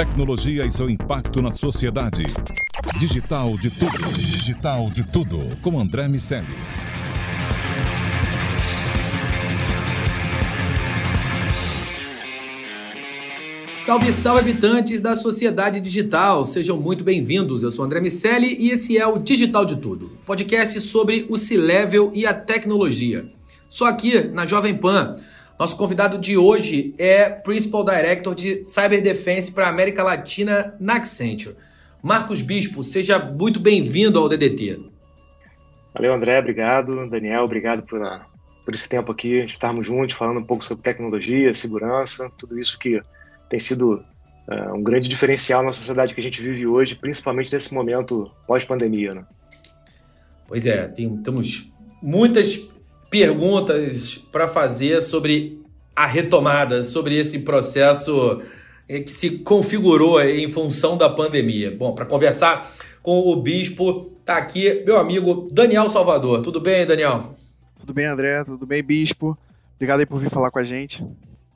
Tecnologia e seu impacto na sociedade. Digital de tudo. Digital de tudo. Com André Miceli. Salve, salve habitantes da sociedade digital, sejam muito bem-vindos. Eu sou André Miceli e esse é o Digital de Tudo, podcast sobre o C-Level e a tecnologia. Só aqui na Jovem Pan. Nosso convidado de hoje é Principal Director de Cyber Defense para a América Latina na Accenture. Marcos Bispo, seja muito bem-vindo ao DDT. Valeu, André, obrigado. Daniel, obrigado por, por esse tempo aqui, de estarmos juntos falando um pouco sobre tecnologia, segurança, tudo isso que tem sido uh, um grande diferencial na sociedade que a gente vive hoje, principalmente nesse momento pós-pandemia. Né? Pois é, tem, temos muitas perguntas para fazer sobre a retomada, sobre esse processo eh, que se configurou em função da pandemia. Bom, para conversar com o bispo, tá aqui meu amigo Daniel Salvador. Tudo bem, Daniel? Tudo bem, André? Tudo bem, bispo? Obrigado aí por vir falar com a gente.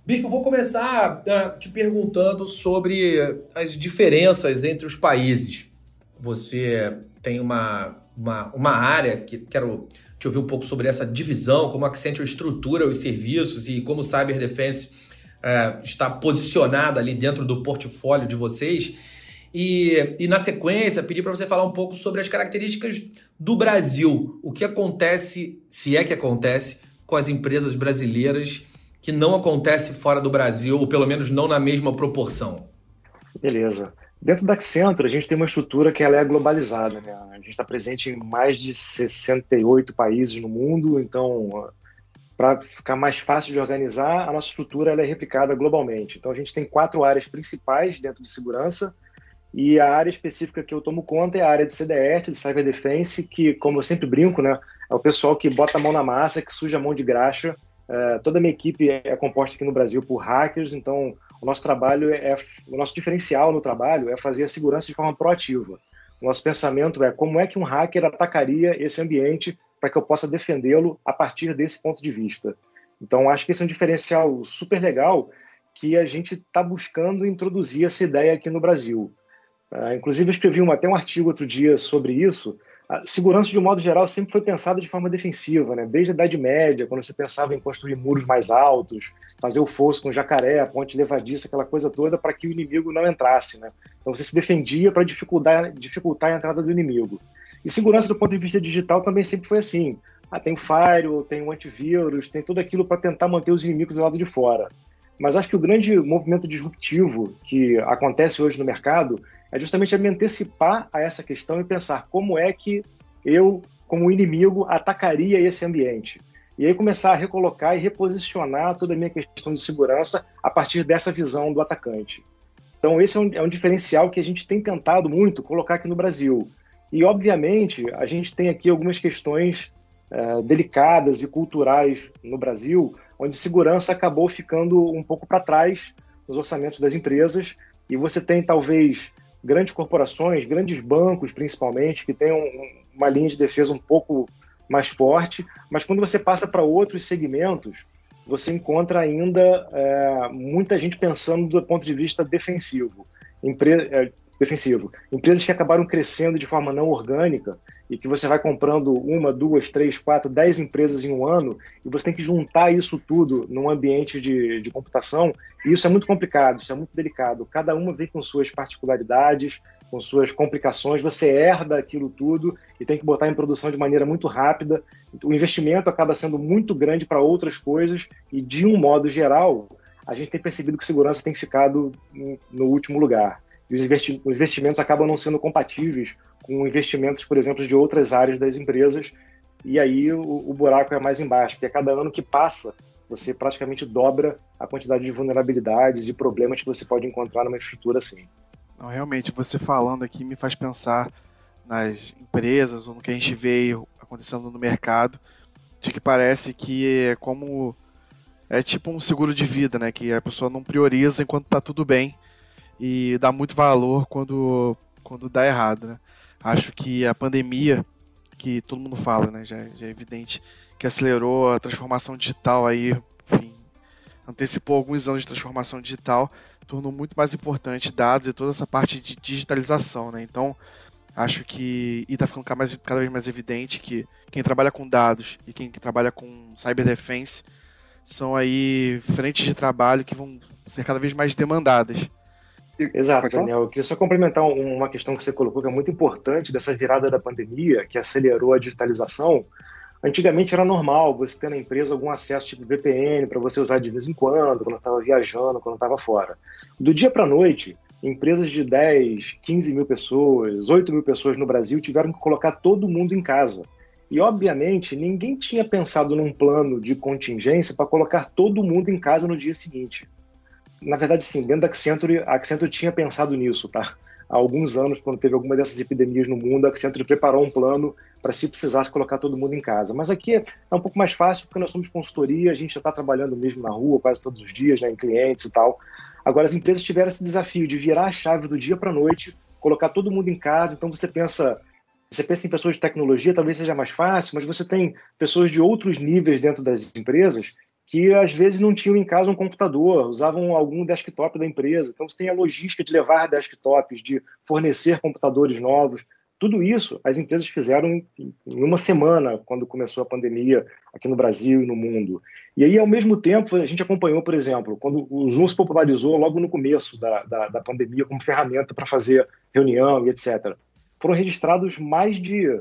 Bispo, vou começar uh, te perguntando sobre as diferenças entre os países. Você tem uma, uma, uma área que quero te ouvir um pouco sobre essa divisão, como a Accenture estrutura os serviços e como o Cyber Defense é, está posicionada ali dentro do portfólio de vocês. E, e na sequência, pedir para você falar um pouco sobre as características do Brasil. O que acontece, se é que acontece, com as empresas brasileiras que não acontece fora do Brasil, ou pelo menos não na mesma proporção. Beleza. Dentro da Accenture, a gente tem uma estrutura que ela é globalizada. Né? A gente está presente em mais de 68 países no mundo, então, para ficar mais fácil de organizar, a nossa estrutura ela é replicada globalmente. Então, a gente tem quatro áreas principais dentro de segurança, e a área específica que eu tomo conta é a área de CDS, de Cyber Defense, que, como eu sempre brinco, né, é o pessoal que bota a mão na massa, que suja a mão de graxa. É, toda a minha equipe é composta aqui no Brasil por hackers, então o nosso trabalho é, é, o nosso diferencial no trabalho é fazer a segurança de forma proativa. O nosso pensamento é como é que um hacker atacaria esse ambiente para que eu possa defendê-lo a partir desse ponto de vista. Então, acho que esse é um diferencial super legal que a gente está buscando introduzir essa ideia aqui no Brasil. Uh, inclusive, eu escrevi um, até um artigo outro dia sobre isso, a segurança, de um modo geral, sempre foi pensada de forma defensiva, né? Desde a Idade Média, quando você pensava em construir muros mais altos, fazer o fosso com jacaré, ponte levadiça, aquela coisa toda, para que o inimigo não entrasse, né? Então você se defendia para dificultar, dificultar a entrada do inimigo. E segurança do ponto de vista digital também sempre foi assim. Ah, tem o firewall, tem o antivírus, tem tudo aquilo para tentar manter os inimigos do lado de fora. Mas acho que o grande movimento disruptivo que acontece hoje no mercado é justamente me antecipar a essa questão e pensar como é que eu, como inimigo, atacaria esse ambiente. E aí começar a recolocar e reposicionar toda a minha questão de segurança a partir dessa visão do atacante. Então, esse é um, é um diferencial que a gente tem tentado muito colocar aqui no Brasil. E, obviamente, a gente tem aqui algumas questões é, delicadas e culturais no Brasil, onde segurança acabou ficando um pouco para trás nos orçamentos das empresas, e você tem talvez grandes corporações, grandes bancos principalmente, que têm um, uma linha de defesa um pouco mais forte, mas quando você passa para outros segmentos, você encontra ainda é, muita gente pensando do ponto de vista defensivo. Empre é, defensivo. Empresas que acabaram crescendo de forma não orgânica e que você vai comprando uma, duas, três, quatro, dez empresas em um ano e você tem que juntar isso tudo num ambiente de, de computação, e isso é muito complicado, isso é muito delicado. Cada uma vem com suas particularidades, com suas complicações, você herda aquilo tudo e tem que botar em produção de maneira muito rápida. O investimento acaba sendo muito grande para outras coisas e, de um modo geral, a gente tem percebido que segurança tem ficado no último lugar e os, investi os investimentos acabam não sendo compatíveis com investimentos, por exemplo, de outras áreas das empresas, e aí o, o buraco é mais embaixo, porque a cada ano que passa, você praticamente dobra a quantidade de vulnerabilidades e problemas que você pode encontrar numa estrutura assim. Não, realmente, você falando aqui me faz pensar nas empresas ou no que a gente vê acontecendo no mercado, de que parece que é como é tipo um seguro de vida, né, que a pessoa não prioriza enquanto está tudo bem e dá muito valor quando, quando dá errado, né? Acho que a pandemia, que todo mundo fala, né? Já, já é evidente que acelerou a transformação digital aí, enfim, antecipou alguns anos de transformação digital, tornou muito mais importante dados e toda essa parte de digitalização, né? Então, acho que está ficando cada, mais, cada vez mais evidente que quem trabalha com dados e quem trabalha com cyber defense são aí frentes de trabalho que vão ser cada vez mais demandadas. Exato, Daniel. Eu queria só complementar uma questão que você colocou que é muito importante dessa virada da pandemia, que acelerou a digitalização. Antigamente era normal você ter na empresa algum acesso tipo VPN para você usar de vez em quando, quando estava viajando, quando estava fora. Do dia para a noite, empresas de 10, 15 mil pessoas, 8 mil pessoas no Brasil tiveram que colocar todo mundo em casa. E, obviamente, ninguém tinha pensado num plano de contingência para colocar todo mundo em casa no dia seguinte. Na verdade, sim, dentro da Accenture, a Accenture tinha pensado nisso, tá? Há alguns anos, quando teve alguma dessas epidemias no mundo, a Accenture preparou um plano para, se precisasse, colocar todo mundo em casa. Mas aqui é um pouco mais fácil, porque nós somos consultoria, a gente já está trabalhando mesmo na rua quase todos os dias, né, em clientes e tal. Agora, as empresas tiveram esse desafio de virar a chave do dia para a noite, colocar todo mundo em casa. Então, você pensa, você pensa em pessoas de tecnologia, talvez seja mais fácil, mas você tem pessoas de outros níveis dentro das empresas que às vezes não tinham em casa um computador, usavam algum desktop da empresa. Então você tem a logística de levar desktops, de fornecer computadores novos. Tudo isso as empresas fizeram em uma semana, quando começou a pandemia aqui no Brasil e no mundo. E aí, ao mesmo tempo, a gente acompanhou, por exemplo, quando o Zoom se popularizou logo no começo da, da, da pandemia como ferramenta para fazer reunião e etc. Foram registrados mais de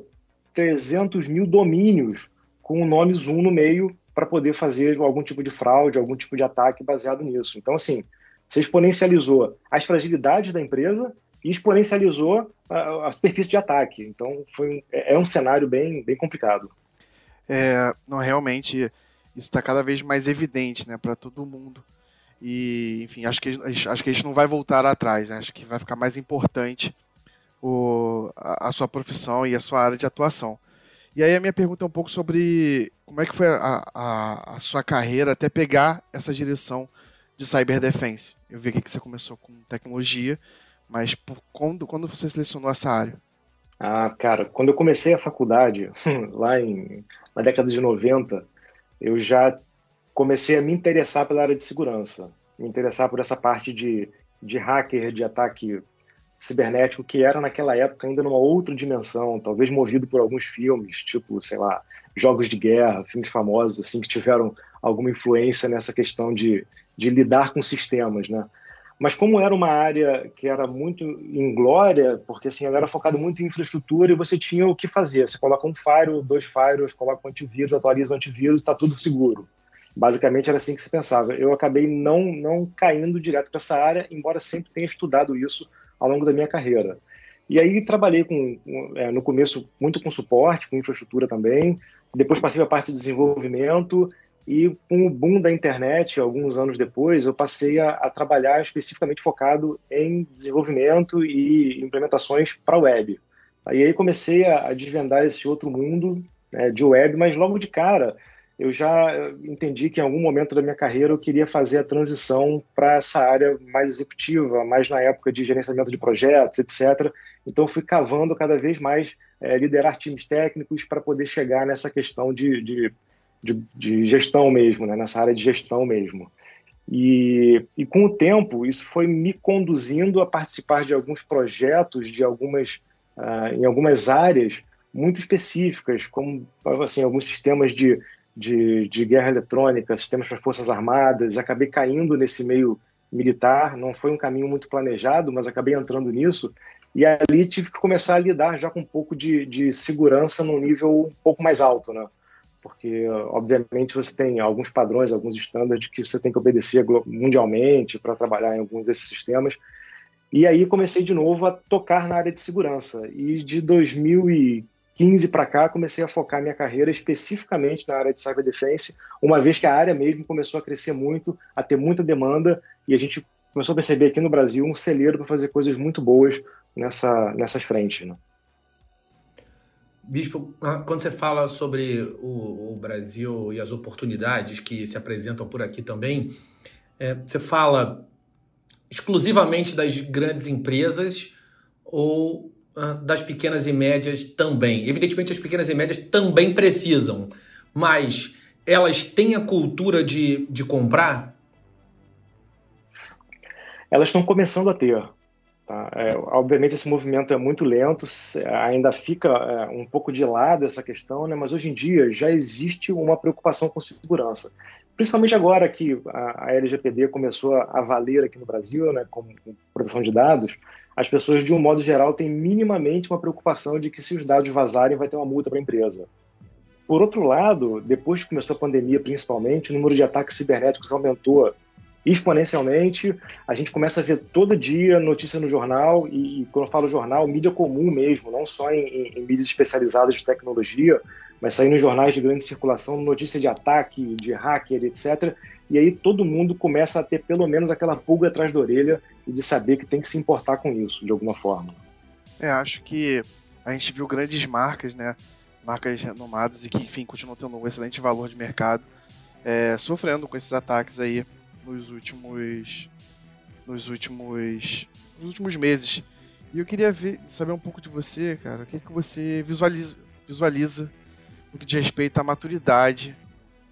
300 mil domínios com o nome Zoom no meio para poder fazer algum tipo de fraude, algum tipo de ataque baseado nisso. Então, assim, você exponencializou as fragilidades da empresa e exponencializou a, a superfície de ataque. Então, foi é, é um cenário bem, bem complicado. É, não, realmente, isso está cada vez mais evidente né, para todo mundo. E, enfim, acho que, acho que a gente não vai voltar atrás, né? acho que vai ficar mais importante o, a, a sua profissão e a sua área de atuação. E aí a minha pergunta é um pouco sobre como é que foi a, a, a sua carreira até pegar essa direção de cyber defense. Eu vi que você começou com tecnologia, mas por, quando, quando você selecionou essa área? Ah, cara, quando eu comecei a faculdade, lá em, na década de 90, eu já comecei a me interessar pela área de segurança, me interessar por essa parte de, de hacker, de ataque cibernético que era naquela época ainda numa outra dimensão, talvez movido por alguns filmes, tipo, sei lá, jogos de guerra, filmes famosos assim que tiveram alguma influência nessa questão de, de lidar com sistemas, né? Mas como era uma área que era muito inglória, porque assim, ela era focada muito em infraestrutura e você tinha o que fazer. Você coloca um firewall, dois firewalls, coloca um antivírus, atualiza o antivírus, está tudo seguro. Basicamente era assim que se pensava. Eu acabei não, não caindo direto para essa área, embora sempre tenha estudado isso ao longo da minha carreira. E aí trabalhei com, é, no começo muito com suporte, com infraestrutura também, depois passei a parte de desenvolvimento e com o boom da internet, alguns anos depois, eu passei a, a trabalhar especificamente focado em desenvolvimento e implementações para web. Aí, aí comecei a, a desvendar esse outro mundo né, de web, mas logo de cara eu já entendi que em algum momento da minha carreira eu queria fazer a transição para essa área mais executiva, mais na época de gerenciamento de projetos, etc. Então fui cavando cada vez mais é, liderar times técnicos para poder chegar nessa questão de, de, de, de gestão mesmo, né? nessa área de gestão mesmo. E, e, com o tempo isso foi me conduzindo a participar de alguns projetos, de algumas uh, em algumas áreas muito específicas, como assim alguns sistemas de de, de guerra eletrônica, sistemas para forças armadas, acabei caindo nesse meio militar, não foi um caminho muito planejado, mas acabei entrando nisso, e ali tive que começar a lidar já com um pouco de, de segurança num nível um pouco mais alto, né? Porque, obviamente, você tem alguns padrões, alguns estándares que você tem que obedecer mundialmente para trabalhar em alguns desses sistemas. E aí comecei de novo a tocar na área de segurança. E de 2015 15 para cá, comecei a focar minha carreira especificamente na área de cyber defense, uma vez que a área mesmo começou a crescer muito, a ter muita demanda, e a gente começou a perceber aqui no Brasil um celeiro para fazer coisas muito boas nessa, nessas frentes. Né? Bispo, ah, quando você fala sobre o, o, Brasil e as oportunidades que se apresentam por aqui também, é, você fala exclusivamente das grandes empresas ou das pequenas e médias também. Evidentemente, as pequenas e médias também precisam, mas elas têm a cultura de, de comprar? elas estão começando a ter. Tá? É, obviamente esse movimento é muito lento, ainda fica é, um pouco de lado essa questão, né? mas hoje em dia já existe uma preocupação com segurança. Principalmente agora que a, a LGPD começou a valer aqui no Brasil, né, com, com proteção de dados, as pessoas, de um modo geral, têm minimamente uma preocupação de que se os dados vazarem vai ter uma multa para a empresa. Por outro lado, depois que começou a pandemia, principalmente, o número de ataques cibernéticos aumentou exponencialmente. A gente começa a ver todo dia notícia no jornal, e, quando eu falo jornal, mídia comum mesmo, não só em, em, em mídias especializadas de tecnologia, mas saindo em jornais de grande circulação, notícia de ataque, de hacker, etc. E aí todo mundo começa a ter pelo menos aquela pulga atrás da orelha e de saber que tem que se importar com isso, de alguma forma. É, acho que a gente viu grandes marcas, né? Marcas renomadas e que, enfim, continuam tendo um excelente valor de mercado, é, sofrendo com esses ataques aí nos últimos nos últimos nos últimos meses. E eu queria ver, saber um pouco de você, cara. O que, que você visualiza, visualiza no que diz respeito à maturidade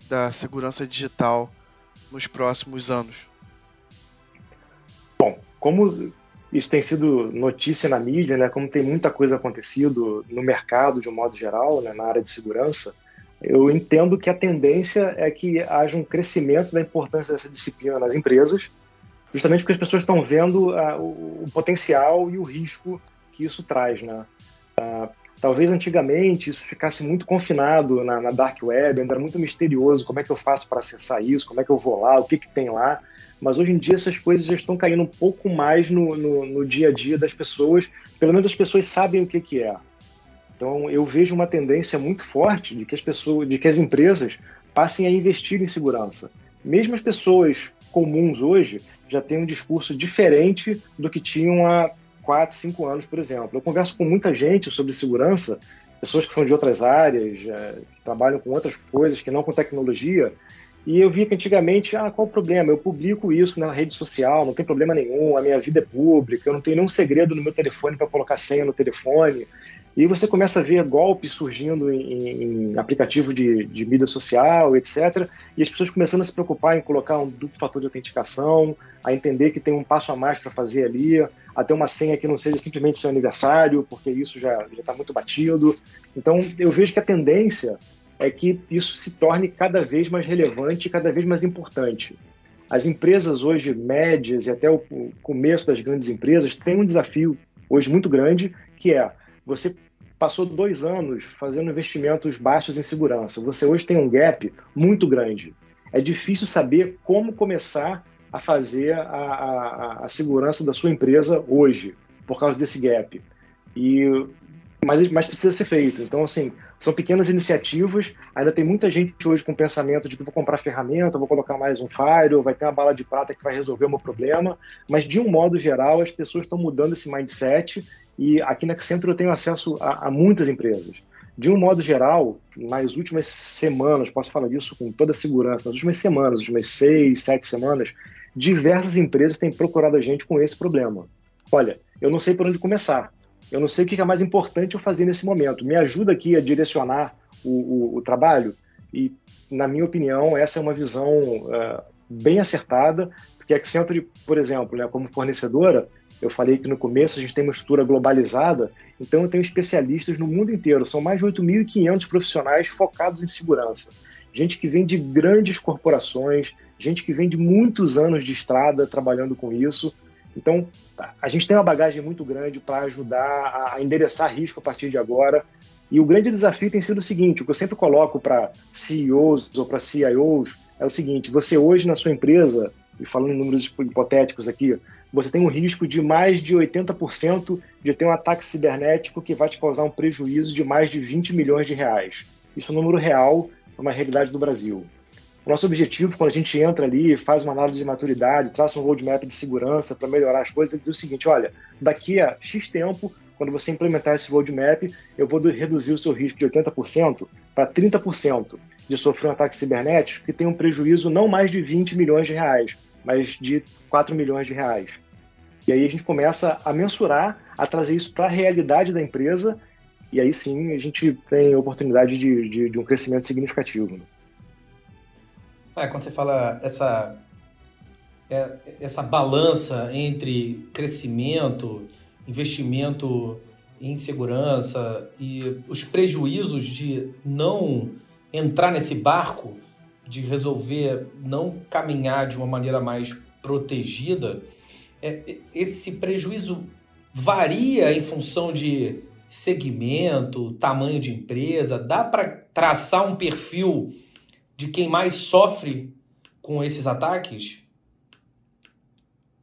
da segurança digital nos próximos anos? Bom, como isso tem sido notícia na mídia, né, como tem muita coisa acontecido no mercado de um modo geral, né, na área de segurança, eu entendo que a tendência é que haja um crescimento da importância dessa disciplina nas empresas, justamente porque as pessoas estão vendo uh, o, o, potencial e o risco que isso traz. Né? Uh, talvez antigamente isso ficasse muito confinado na, na, dark web, ainda era muito misterioso como é que eu faço para acessar isso, como é que eu vou lá, o que, que tem lá. Mas hoje em dia essas coisas já estão caindo um pouco mais no, no, no dia a dia das pessoas, pelo menos as pessoas sabem o que, que é. Então eu vejo uma tendência muito forte de que as pessoas, de que as empresas passem a investir em segurança. Mesmo as pessoas comuns hoje já têm um discurso diferente do que tinham há 4, 5 anos, por exemplo. Eu converso com muita gente sobre segurança, pessoas que são de outras áreas, é, que trabalham com outras coisas, que não com tecnologia, e eu vi que antigamente, ah, qual o problema? Eu publico isso na rede social, não tem problema nenhum, a minha vida é pública, eu não tenho nenhum segredo no meu telefone para colocar senha no telefone. E você começa a ver golpes surgindo em, em aplicativo de, de, mídia social, etc. E as pessoas começando a se preocupar em colocar um duplo fator de autenticação, a entender que tem um passo a mais para fazer ali, a ter uma senha que não seja simplesmente seu aniversário, porque isso já está muito batido. Então, eu vejo que a tendência é que isso se torne cada vez mais relevante cada vez mais importante. As empresas hoje médias e até o começo das grandes empresas têm um desafio hoje muito grande, que é você passou dois anos fazendo investimentos baixos em segurança. Você hoje tem um gap muito grande. É difícil saber como começar a fazer a, a, a segurança da sua empresa hoje, por causa desse gap. E mas, mas precisa ser feito. Então, assim, são pequenas iniciativas. Ainda tem muita gente hoje com o pensamento de que vou comprar ferramenta, vou colocar mais um firewall, vai ter uma bala de prata que vai resolver o meu problema. Mas, de um modo geral, as pessoas estão mudando esse mindset e aqui na Accenture eu tenho acesso a, a muitas empresas. De um modo geral, nas últimas semanas, posso falar disso com toda segurança, nas últimas semanas, nas últimas seis, sete semanas, diversas empresas têm procurado a gente com esse problema. Olha, eu não sei por onde começar. Eu não sei o que é mais importante eu fazer nesse momento. Me ajuda aqui a direcionar o, o, o trabalho? E, na minha opinião, essa é uma visão uh, bem acertada, porque a Accenture, por exemplo, né, como fornecedora, eu falei que no começo a gente tem uma estrutura globalizada, então eu tenho especialistas no mundo inteiro, são mais de 8.500 profissionais focados em segurança. Gente que vem de grandes corporações, gente que vem de muitos anos de estrada trabalhando com isso. Então, a gente tem uma bagagem muito grande para ajudar a endereçar risco a partir de agora. E o grande desafio tem sido o seguinte: o que eu sempre coloco para CEOs ou para CIOs é o seguinte: você hoje na sua empresa, e falando em números hipotéticos aqui, você tem um risco de mais de 80% de ter um ataque cibernético que vai te causar um prejuízo de mais de 20 milhões de reais. Isso é um número real, é uma realidade do Brasil. O nosso objetivo, quando a gente entra ali, faz uma análise de maturidade, traça um roadmap de segurança para melhorar as coisas, é dizer o seguinte: olha, daqui a X tempo, quando você implementar esse roadmap, eu vou reduzir o seu risco de 80% para 30% de sofrer um ataque cibernético que tem um prejuízo não mais de 20 milhões de reais, mas de 4 milhões de reais. E aí a gente começa a mensurar, a trazer isso para a realidade da empresa, e aí sim a gente tem oportunidade de, de, de um crescimento significativo. É, quando você fala essa, é, essa balança entre crescimento, investimento em segurança e os prejuízos de não entrar nesse barco, de resolver não caminhar de uma maneira mais protegida, é, esse prejuízo varia em função de segmento, tamanho de empresa? Dá para traçar um perfil de quem mais sofre com esses ataques?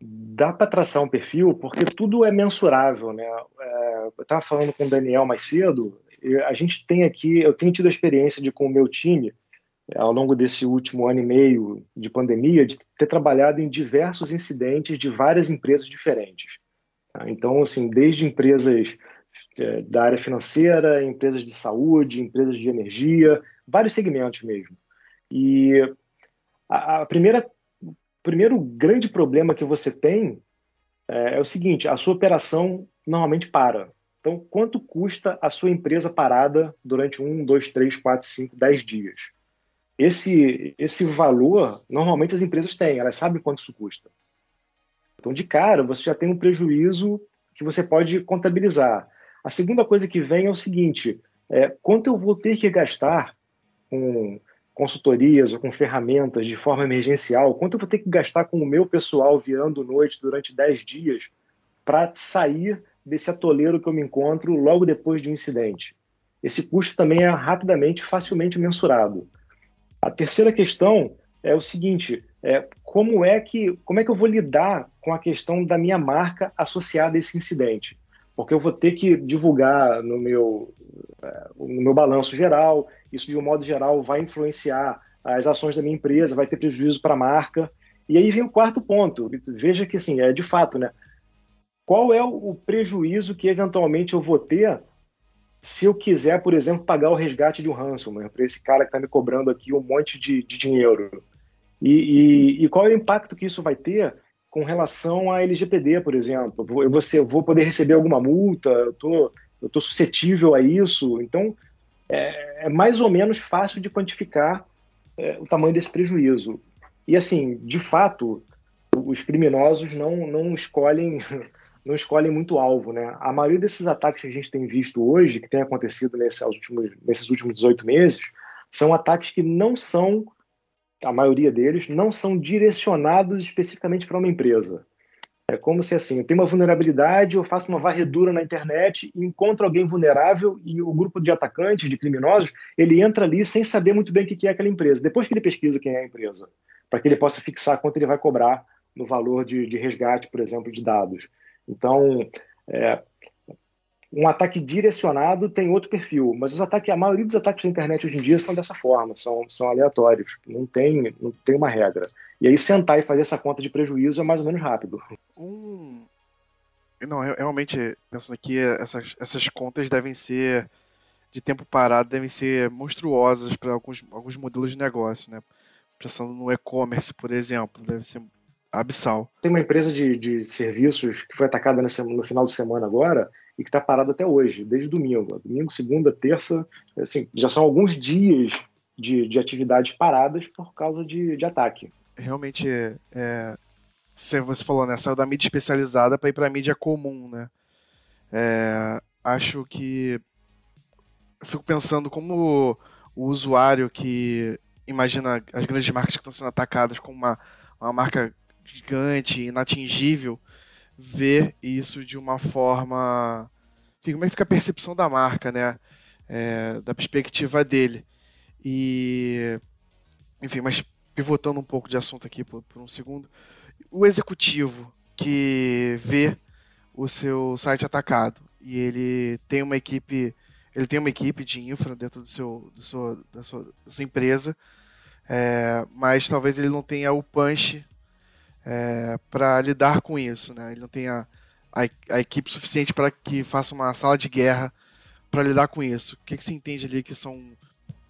Dá para traçar um perfil porque tudo é mensurável, né? É, eu estava falando com o Daniel mais cedo. A gente tem aqui, eu tenho tido a experiência de com o meu time ao longo desse último ano e meio de pandemia, de ter trabalhado em diversos incidentes de várias empresas diferentes. Tá? Então, assim, desde empresas é, da área financeira, empresas de saúde, empresas de energia, vários segmentos mesmo. E a, a primeira, o primeiro grande problema que você tem é, é o seguinte: a sua operação normalmente para. Então, quanto custa a sua empresa parada durante um, dois, três, quatro, cinco, dez dias? Esse, esse valor, normalmente as empresas têm, elas sabem quanto isso custa. Então, de cara, você já tem um prejuízo que você pode contabilizar. A segunda coisa que vem é o seguinte: é, quanto eu vou ter que gastar com consultorias ou com ferramentas de forma emergencial, quanto eu vou ter que gastar com o meu pessoal virando noite durante 10 dias para sair desse atoleiro que eu me encontro logo depois de um incidente. Esse custo também é rapidamente, facilmente mensurado. A terceira questão é o seguinte: é, como é que como é que eu vou lidar com a questão da minha marca associada a esse incidente? Porque eu vou ter que divulgar no meu é, no meu balanço geral, isso de um modo geral vai influenciar as ações da minha empresa, vai ter prejuízo para a marca. E aí vem o quarto ponto. Veja que assim, é de fato, né? Qual é o prejuízo que eventualmente eu vou ter se eu quiser, por exemplo, pagar o resgate de um ransomware para esse cara que está me cobrando aqui um monte de, de dinheiro? E, e, e, qual é o impacto que isso vai ter com relação à LGPD, por exemplo? Eu vou, vou poder receber alguma multa? Eu tô, tô suscetível a isso? Então, é, é, mais ou menos fácil de quantificar é, o tamanho desse prejuízo. E, assim, de fato, os criminosos não, não escolhem não escolhem muito alvo, né? A maioria desses ataques que a gente tem visto hoje, que tem acontecido nesse, últimos, nesses últimos 18 meses, são ataques que não são a maioria deles, não são direcionados especificamente para uma empresa. É como se assim, eu tenho uma vulnerabilidade, eu faço uma varredura na internet, encontro alguém vulnerável e o grupo de atacantes, de criminosos, ele entra ali sem saber muito bem o que é aquela empresa. Depois que ele pesquisa quem é a empresa, para que ele possa fixar quanto ele vai cobrar no valor de, de resgate, por exemplo, de dados. Então, é, um ataque direcionado tem outro perfil, mas os ataques, a maioria dos ataques da internet hoje em dia são dessa forma, são, são aleatórios, não tem, não tem uma regra. E aí sentar e fazer essa conta de prejuízo é mais ou menos rápido. Um... Não, realmente, pensando aqui, essas, essas contas devem ser, de tempo parado, devem ser monstruosas para alguns, alguns modelos de negócio, né? Pensando no e-commerce, por exemplo, deve ser abissal. Tem uma empresa de, de serviços que foi atacada nessa, no final de semana agora, e que está parado até hoje, desde domingo. Domingo, segunda, terça, assim, já são alguns dias de, de atividades paradas por causa de, de ataque. Realmente, é, você falou, né? Saiu da mídia especializada para ir para a mídia comum, né? É, acho que eu fico pensando como o usuário que imagina as grandes marcas que estão sendo atacadas com uma, uma marca gigante, inatingível, ver isso de uma forma. Como é que fica a percepção da marca, né? É, da perspectiva dele. E. Enfim, mas pivotando um pouco de assunto aqui por, por um segundo. O executivo que vê o seu site atacado e ele tem uma equipe ele tem uma equipe de infra dentro do seu, do seu, da, sua, da sua empresa, é, mas talvez ele não tenha o punch é, para lidar com isso. Né? Ele não tem a, a, a equipe suficiente para que faça uma sala de guerra para lidar com isso. O que, que você entende ali que são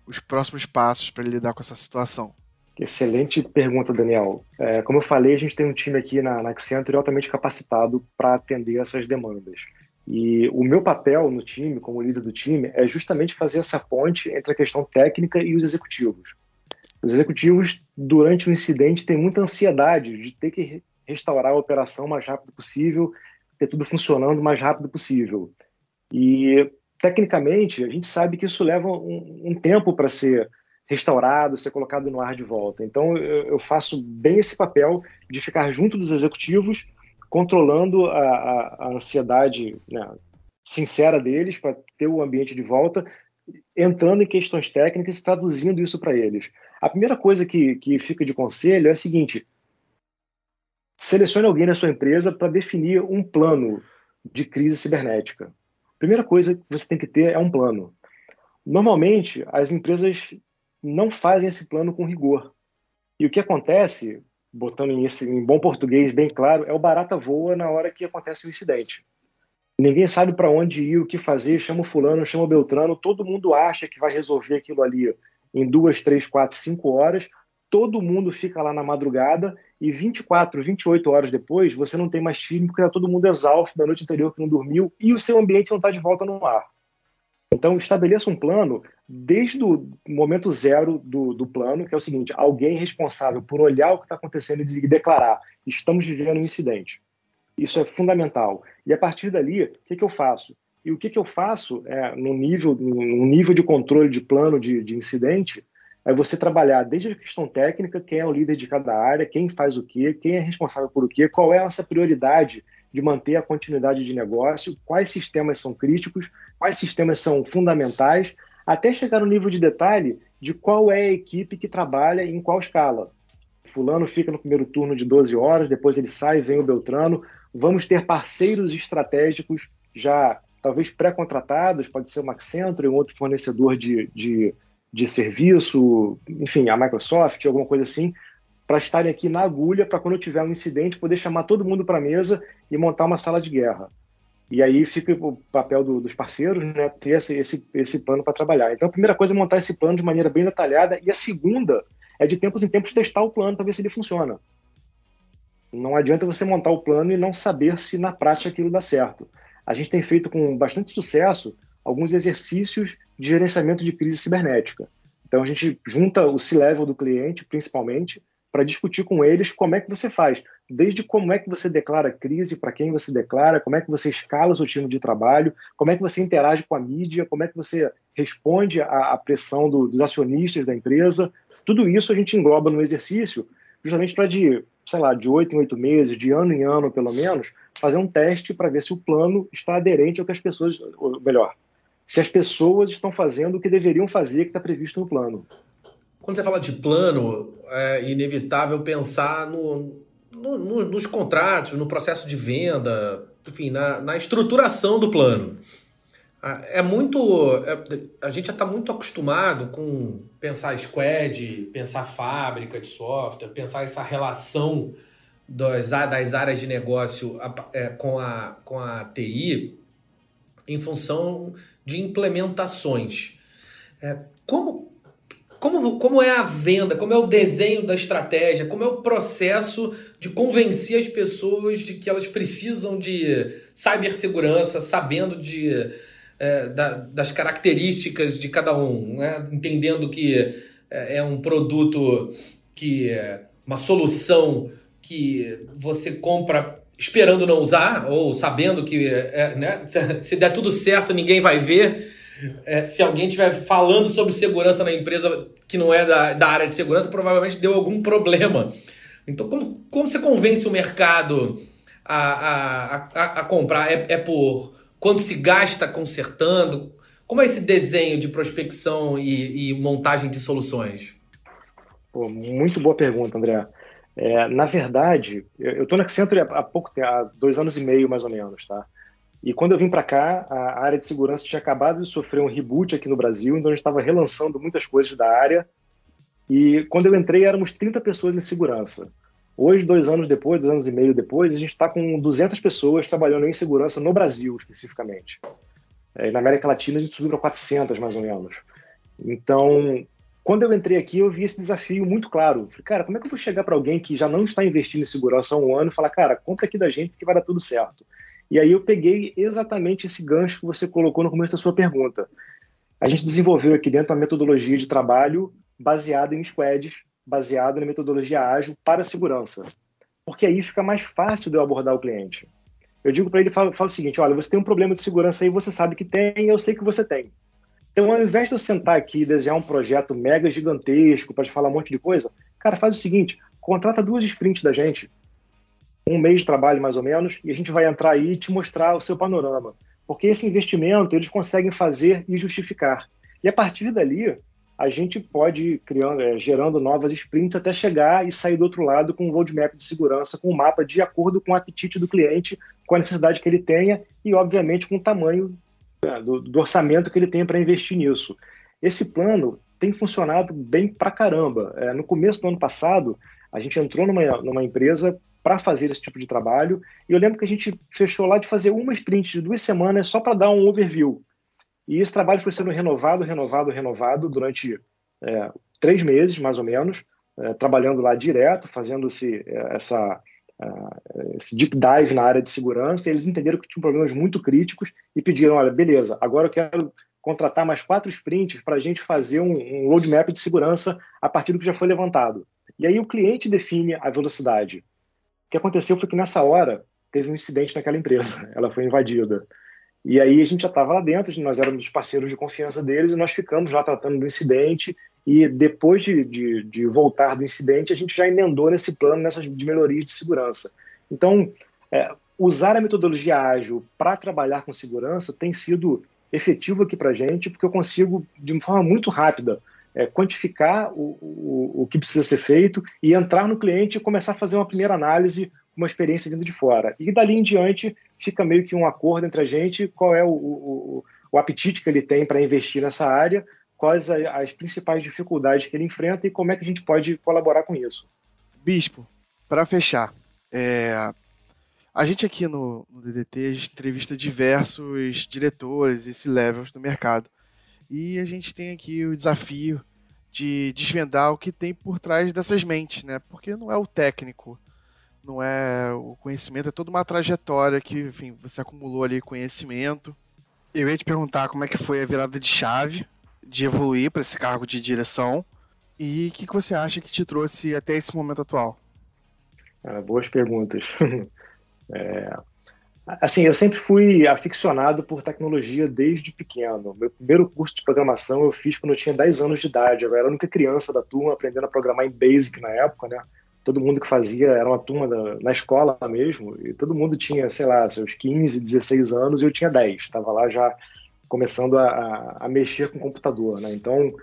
os próximos passos para lidar com essa situação? Excelente pergunta, Daniel. É, como eu falei, a gente tem um time aqui na, na Accenture altamente capacitado para atender essas demandas. E o meu papel no time, como líder do time, é justamente fazer essa ponte entre a questão técnica e os executivos. Os executivos, durante o incidente, têm muita ansiedade de ter que restaurar a operação o mais rápido possível, ter tudo funcionando o mais rápido possível. E, tecnicamente, a gente sabe que isso leva um, um tempo para ser restaurado, ser colocado no ar de volta. Então, eu, eu, faço bem esse papel de ficar junto dos executivos, controlando a, a, a ansiedade né, sincera deles para ter o ambiente de volta, entrando em questões técnicas e traduzindo isso para eles. A primeira coisa que, que fica de conselho é a seguinte: selecione alguém na sua empresa para definir um plano de crise cibernética. A primeira coisa que você tem que ter é um plano. Normalmente, as empresas não fazem esse plano com rigor. E o que acontece, botando em, esse, em bom português bem claro, é o barata voa na hora que acontece o incidente. Ninguém sabe para onde ir, o que fazer, chama o fulano, chama o Beltrano, todo mundo acha que vai resolver aquilo ali em duas, três, quatro, cinco horas, todo mundo fica lá na madrugada e 24, 28 horas depois você não tem mais time porque está todo mundo exausto da noite anterior que não dormiu e o seu ambiente não está de volta no ar. Então estabeleça um plano desde o momento zero do, do plano, que é o seguinte: alguém responsável por olhar o que está acontecendo e declarar estamos vivendo um incidente. Isso é fundamental. E a partir dali, o que, que eu faço? E o que, que eu faço é, no, nível, no nível de controle de plano de, de incidente, é você trabalhar desde a questão técnica, quem é o líder de cada área, quem faz o quê, quem é responsável por o quê, qual é a nossa prioridade de manter a continuidade de negócio, quais sistemas são críticos, quais sistemas são fundamentais, até chegar no nível de detalhe de qual é a equipe que trabalha em qual escala. Fulano fica no primeiro turno de 12 horas, depois ele sai, vem o Beltrano. Vamos ter parceiros estratégicos já talvez pré-contratados, pode ser o Accenture, um outro fornecedor de, de de serviço, enfim, a Microsoft, alguma coisa assim, para estarem aqui na agulha, para quando tiver um incidente, poder chamar todo mundo para a mesa e montar uma sala de guerra. E aí fica o papel do, dos parceiros, né, ter esse, esse, esse plano para trabalhar. Então, a primeira coisa é montar esse plano de maneira bem detalhada, e a segunda é de tempos em tempos testar o plano para ver se ele funciona. Não adianta você montar o plano e não saber se na prática aquilo dá certo. A gente tem feito com bastante sucesso alguns exercícios de gerenciamento de crise cibernética. Então a gente junta o C-level do cliente, principalmente, para discutir com eles como é que você faz, desde como é que você declara crise, para quem você declara, como é que você escala seu time de trabalho, como é que você interage com a mídia, como é que você responde à pressão do, dos acionistas da empresa. Tudo isso a gente engloba no exercício, justamente para de, sei lá, de oito em oito meses, de ano em ano pelo menos, fazer um teste para ver se o plano está aderente ao que as pessoas, ou melhor, se as pessoas estão fazendo o que deveriam fazer, que está previsto no plano. Quando você fala de plano, é inevitável pensar no, no, no, nos contratos, no processo de venda, enfim, na, na estruturação do plano. É muito. É, a gente já está muito acostumado com pensar squad, pensar fábrica de software, pensar essa relação das, das áreas de negócio é, com, a, com a TI em função de implementações. É, como, como, como é a venda, como é o desenho da estratégia, como é o processo de convencer as pessoas de que elas precisam de cibersegurança, sabendo de, é, da, das características de cada um, né? entendendo que é, é um produto que é uma solução que você compra esperando não usar, ou sabendo que é, né, se der tudo certo ninguém vai ver. É, se alguém estiver falando sobre segurança na empresa que não é da, da área de segurança, provavelmente deu algum problema. Então, como, como você convence o mercado a, a, a, a comprar? É, é por quanto se gasta consertando? Como é esse desenho de prospecção e, e montagem de soluções? Pô, muito boa pergunta, André. É, na verdade, eu estou na Accenture há pouco tempo, há dois anos e meio mais ou menos, tá? E quando eu vim para cá, a área de segurança tinha acabado de sofrer um reboot aqui no Brasil, então a gente estava relançando muitas coisas da área. E quando eu entrei, éramos 30 pessoas em segurança. Hoje, dois anos depois, dois anos e meio depois, a gente está com 200 pessoas trabalhando em segurança no Brasil, especificamente. É, na América Latina, a gente subiu para 400, mais ou menos. Então, quando eu entrei aqui, eu vi esse desafio muito claro. Falei, cara, como é que eu vou chegar para alguém que já não está investindo em segurança há um ano e falar, cara, compra aqui da gente que vai dar tudo certo? E aí eu peguei exatamente esse gancho que você colocou no começo da sua pergunta. A gente desenvolveu aqui dentro uma metodologia de trabalho baseado em squads, baseado na metodologia ágil para segurança. Porque aí fica mais fácil de eu abordar o cliente. Eu digo para ele, falo, falo o seguinte, olha, você tem um problema de segurança aí, você sabe que tem, eu sei que você tem. Então, ao invés de eu sentar aqui e desenhar um projeto mega gigantesco para te falar um monte de coisa, cara, faz o seguinte, contrata duas sprints da gente, um mês de trabalho mais ou menos, e a gente vai entrar aí e te mostrar o seu panorama. Porque esse investimento eles conseguem fazer e justificar. E a partir dali, a gente pode ir criando, é, gerando novas sprints até chegar e sair do outro lado com um roadmap de segurança, com um mapa de acordo com o apetite do cliente, com a necessidade que ele tenha e, obviamente, com o tamanho é, do, do orçamento que ele tem para investir nisso. Esse plano tem funcionado bem pra caramba. É, no começo do ano passado, a gente entrou numa, numa empresa para fazer esse tipo de trabalho e eu lembro que a gente fechou lá de fazer uma sprint de duas semanas só para dar um overview e esse trabalho foi sendo renovado, renovado, renovado durante é, três meses, mais ou menos, é, trabalhando lá direto, fazendo esse, é, essa, é, esse deep dive na área de segurança. Eles entenderam que tinham problemas muito críticos e pediram: olha, beleza, agora eu quero contratar mais quatro sprints para a gente fazer um, um roadmap de segurança a partir do que já foi levantado. E aí o cliente define a velocidade. O que aconteceu foi que nessa hora teve um incidente naquela empresa, ela foi invadida. E aí a gente já estava lá dentro, nós éramos os parceiros de confiança deles e nós ficamos lá tratando do incidente. E depois de, de, de voltar do incidente, a gente já emendou nesse plano nessas de melhorias de segurança. Então, é, usar a metodologia ágil para trabalhar com segurança tem sido efetivo aqui para a gente, porque eu consigo, de uma forma muito rápida, é, quantificar o, o, o que precisa ser feito e entrar no cliente e começar a fazer uma primeira análise uma experiência vindo de fora. E dali em diante fica meio que um acordo entre a gente, qual é o, o, o apetite que ele tem para investir nessa área, quais as principais dificuldades que ele enfrenta e como é que a gente pode colaborar com isso. Bispo, para fechar, é, a gente aqui no, no, DDT entrevista diversos diretores e C-levels do mercado. E a gente tem aqui o desafio de desvendar o que tem por trás dessas mentes, né? Porque não é o técnico não é o conhecimento, é toda uma trajetória que, enfim, você acumulou ali conhecimento. Eu ia te perguntar como é que foi a virada de chave de evoluir para esse cargo de direção e o que, que você acha que te trouxe até esse momento atual? Ah, boas perguntas. é, assim, eu sempre fui aficionado por tecnologia desde pequeno. Meu primeiro curso de programação eu fiz quando eu tinha 10 anos de idade. Eu era a única criança da turma aprendendo a programar em Basic na época, né? Todo mundo que fazia era uma turma da, na escola mesmo, e todo mundo tinha, sei lá, seus 15, 16 anos, e eu tinha 10. Estava lá já começando a, a, a, mexer com o computador, né? Então,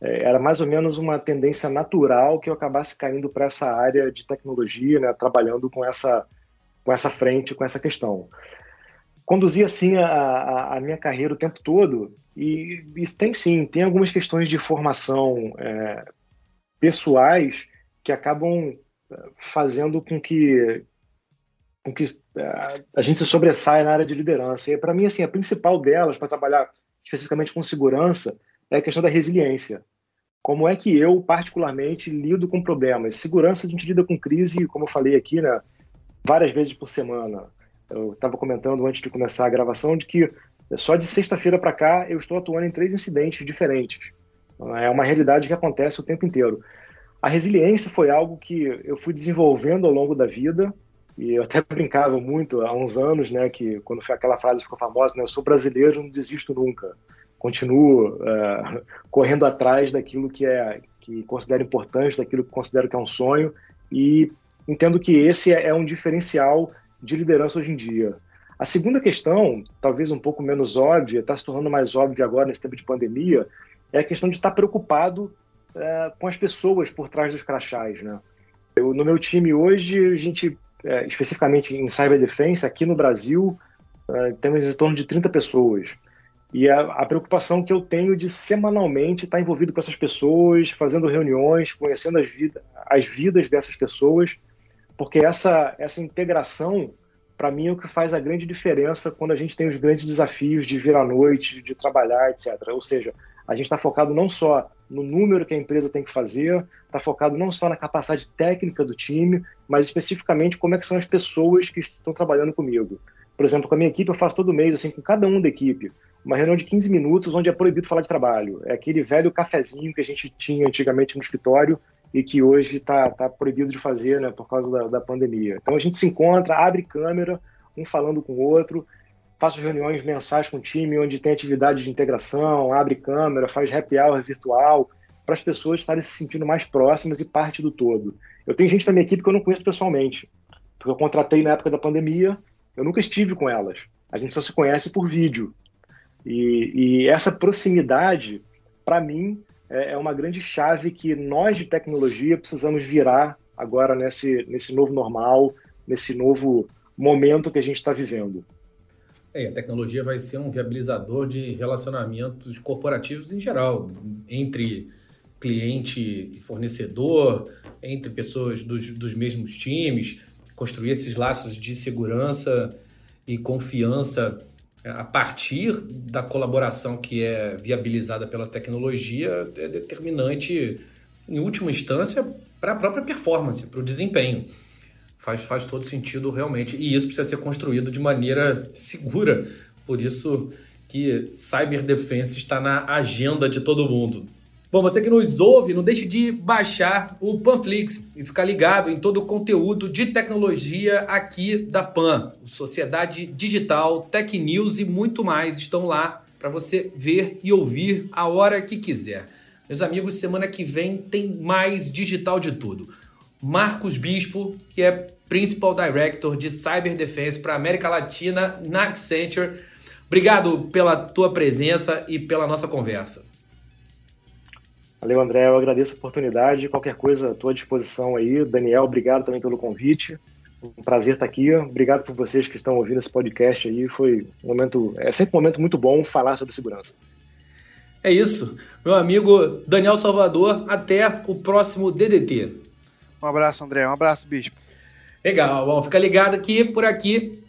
é, era mais ou menos uma tendência natural que eu acabasse caindo para essa área de tecnologia, né? Trabalhando com essa, com essa frente, com essa questão. Conduzi, assim, a, a minha carreira o tempo todo, e, e, tem sim, tem algumas questões de formação é, pessoais que acabam fazendo com que, com que é, a gente se sobressaia na área de liderança. E para mim, assim, a principal delas, para trabalhar especificamente com segurança, é a questão da resiliência. Como é que eu, particularmente, lido com problemas? Segurança, a gente lida com crise, como eu falei aqui, né, várias vezes por semana. Eu estava comentando antes de começar a gravação de que só de sexta-feira para cá eu estou atuando em três incidentes diferentes. É uma realidade que acontece o tempo inteiro. A resiliência foi algo que eu fui desenvolvendo ao longo da vida, e eu até brincava muito há uns anos, né, que quando aquela frase ficou famosa, né, eu sou brasileiro, não desisto nunca. Continuo uh, correndo atrás daquilo que é que considero importante, daquilo que considero que é um sonho, e entendo que esse é, é um diferencial de liderança hoje em dia. A segunda questão, talvez um pouco menos óbvia, está se tornando mais óbvia agora nesse tempo de pandemia, é a questão de estar preocupado é, com as pessoas por trás dos crachás, né? Eu, no meu time hoje, a gente, é, especificamente em Cyber Defense, aqui no Brasil, é, temos em torno de 30 pessoas. E a, a, preocupação que eu tenho de semanalmente estar envolvido com essas pessoas, fazendo reuniões, conhecendo as, as vidas dessas pessoas, porque essa, essa integração, para mim, é o que faz a grande diferença quando a gente tem os grandes desafios de vir à noite, de trabalhar, etc. Ou seja, a gente está focado não só no número que a empresa tem que fazer, está focado não só na capacidade técnica do time, mas especificamente como é que são as pessoas que estão trabalhando comigo. Por exemplo, com a minha equipe, eu faço todo mês, assim, com cada um da equipe, uma reunião de 15 minutos onde é proibido falar de trabalho. É aquele velho cafezinho que a gente tinha antigamente no escritório e que hoje está tá proibido de fazer né, por causa da, da pandemia. Então a gente se encontra, abre câmera, um falando com o outro, faço reuniões mensais com o time, onde tem atividade de integração, abre câmera, faz happy hour virtual, para as pessoas estarem se sentindo mais próximas e parte do todo. Eu tenho gente da minha equipe que eu não conheço pessoalmente, porque eu contratei na época da pandemia, eu nunca estive com elas. A gente só se conhece por vídeo. E, e essa proximidade, para mim, é, é uma grande chave que nós de tecnologia precisamos virar agora nesse, nesse novo normal, nesse novo momento que a gente está vivendo. É, a tecnologia vai ser um viabilizador de relacionamentos corporativos em geral, entre cliente e fornecedor, entre pessoas dos, dos mesmos times, construir esses laços de segurança e confiança é, a partir da colaboração que é viabilizada pela tecnologia é determinante, em última instância, para a própria performance, para o desempenho. Faz, faz todo sentido realmente. E isso precisa ser construído de maneira segura. Por isso que Cyber Defense está na agenda de todo mundo. Bom, você que nos ouve, não deixe de baixar o Panflix e ficar ligado em todo o conteúdo de tecnologia aqui da Pan. Sociedade Digital, Tech News e muito mais estão lá para você ver e ouvir a hora que quiser. Meus amigos, semana que vem tem mais digital de tudo. Marcos Bispo, que é Principal Director de Cyber Defense para América Latina na Accenture. Obrigado pela tua presença e pela nossa conversa. Valeu, André. Eu agradeço a oportunidade. Qualquer coisa, à tua disposição aí. Daniel, obrigado também pelo convite. Um prazer estar aqui. Obrigado por vocês que estão ouvindo esse podcast aí. Foi um momento, é sempre um momento muito bom falar sobre segurança. É isso. Meu amigo Daniel Salvador, até o próximo DDT. Um abraço, André. Um abraço, Bispo. Legal. Bom, fica ligado aqui, por aqui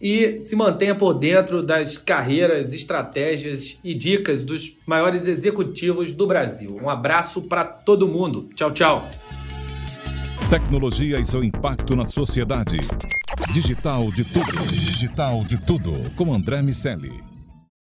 e se mantenha por dentro das carreiras, estratégias e dicas dos maiores executivos do Brasil. Um abraço para todo mundo. Tchau, tchau. Tecnologia e seu impacto na sociedade. Digital de tudo. Digital de tudo. Com André Miscelli.